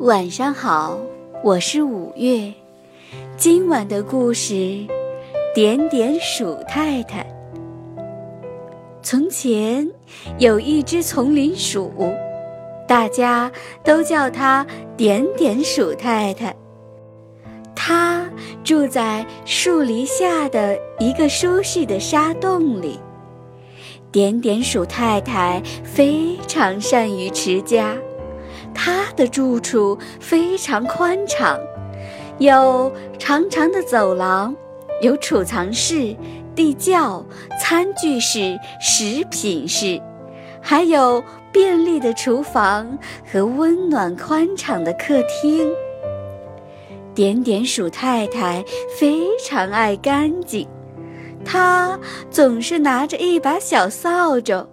晚上好，我是五月。今晚的故事，点点鼠太太。从前有一只丛林鼠，大家都叫它点点鼠太太。它住在树篱下的一个舒适的沙洞里。点点鼠太太非常善于持家。他的住处非常宽敞，有长长的走廊，有储藏室、地窖、餐具室、食品室，还有便利的厨房和温暖宽敞的客厅。点点鼠太太非常爱干净，她总是拿着一把小扫帚。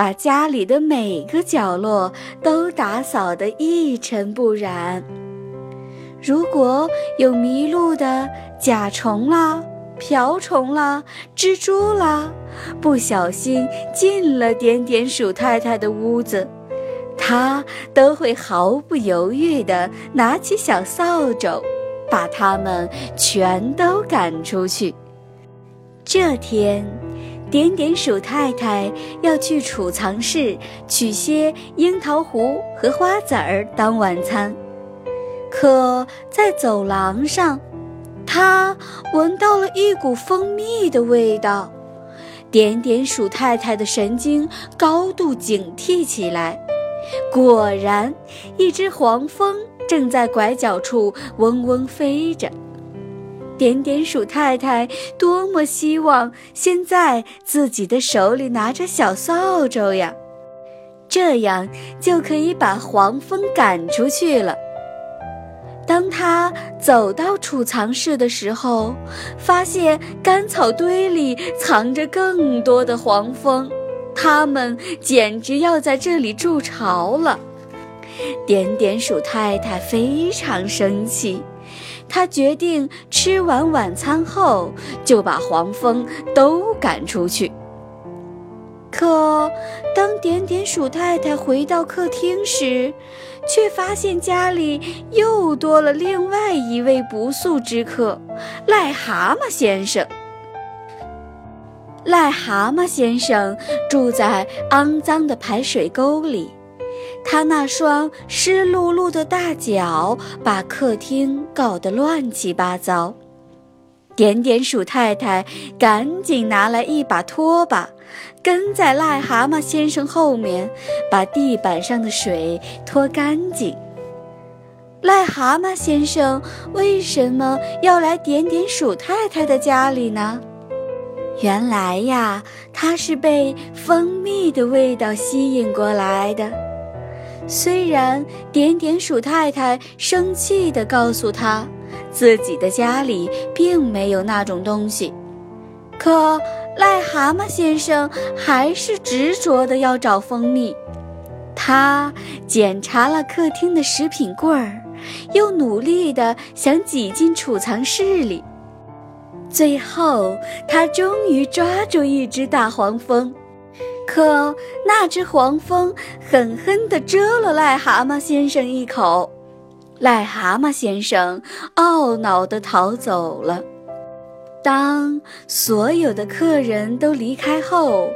把家里的每个角落都打扫得一尘不染。如果有迷路的甲虫啦、瓢虫啦、蜘蛛啦，不小心进了点点鼠太太的屋子，它都会毫不犹豫地拿起小扫帚，把它们全都赶出去。这天。点点鼠太太要去储藏室取些樱桃核和花籽儿当晚餐，可在走廊上，她闻到了一股蜂蜜的味道。点点鼠太太的神经高度警惕起来，果然，一只黄蜂正在拐角处嗡嗡飞着。点点鼠太太多么希望现在自己的手里拿着小扫帚呀，这样就可以把黄蜂赶出去了。当他走到储藏室的时候，发现干草堆里藏着更多的黄蜂，它们简直要在这里筑巢了。点点鼠太太非常生气。他决定吃完晚餐后就把黄蜂都赶出去。可当点点鼠太太回到客厅时，却发现家里又多了另外一位不速之客——癞蛤蟆先生。癞蛤蟆先生住在肮脏的排水沟里。他那双湿漉漉的大脚把客厅搞得乱七八糟。点点鼠太太赶紧拿来一把拖把，跟在癞蛤蟆先生后面，把地板上的水拖干净。癞蛤蟆先生为什么要来点点鼠太太的家里呢？原来呀，他是被蜂蜜的味道吸引过来的。虽然点点鼠太太生气地告诉他，自己的家里并没有那种东西，可癞蛤蟆先生还是执着地要找蜂蜜。他检查了客厅的食品柜儿，又努力地想挤进储藏室里，最后他终于抓住一只大黄蜂。可那只黄蜂狠狠地蛰了癞蛤蟆先生一口，癞蛤蟆先生懊恼地逃走了。当所有的客人都离开后，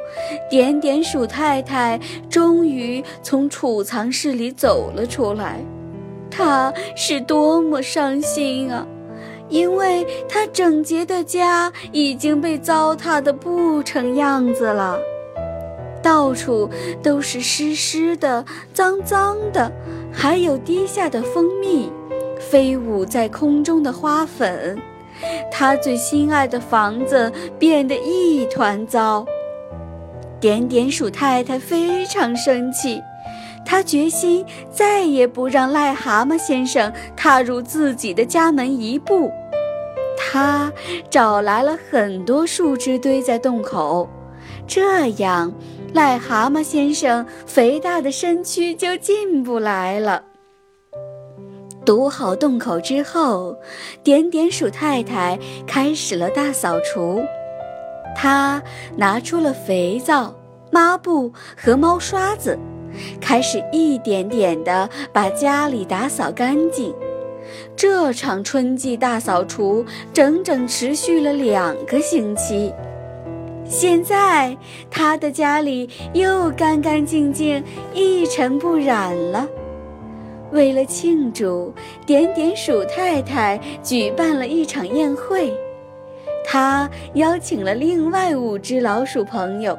点点鼠太太终于从储藏室里走了出来。她是多么伤心啊！因为她整洁的家已经被糟蹋得不成样子了。到处都是湿湿的、脏脏的，还有滴下的蜂蜜，飞舞在空中的花粉。他最心爱的房子变得一团糟。点点鼠太太非常生气，她决心再也不让癞蛤蟆先生踏入自己的家门一步。她找来了很多树枝堆在洞口，这样。癞蛤蟆先生肥大的身躯就进不来了。堵好洞口之后，点点鼠太太开始了大扫除。她拿出了肥皂、抹布和猫刷子，开始一点点地把家里打扫干净。这场春季大扫除整整持续了两个星期。现在，他的家里又干干净净、一尘不染了。为了庆祝，点点鼠太太举办了一场宴会。他邀请了另外五只老鼠朋友，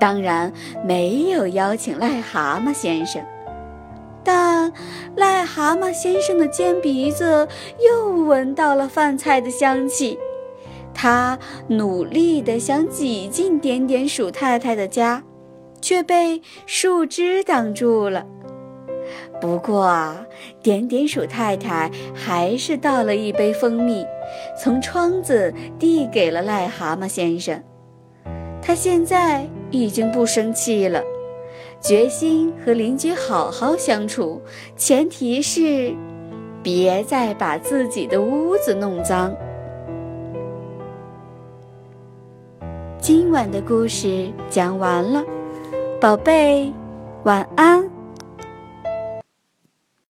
当然没有邀请癞蛤蟆先生。但癞蛤蟆先生的尖鼻子又闻到了饭菜的香气。他努力地想挤进点点鼠太太的家，却被树枝挡住了。不过啊，点点鼠太太还是倒了一杯蜂蜜，从窗子递给了癞蛤蟆先生。他现在已经不生气了，决心和邻居好好相处，前提是别再把自己的屋子弄脏。今晚的故事讲完了，宝贝，晚安。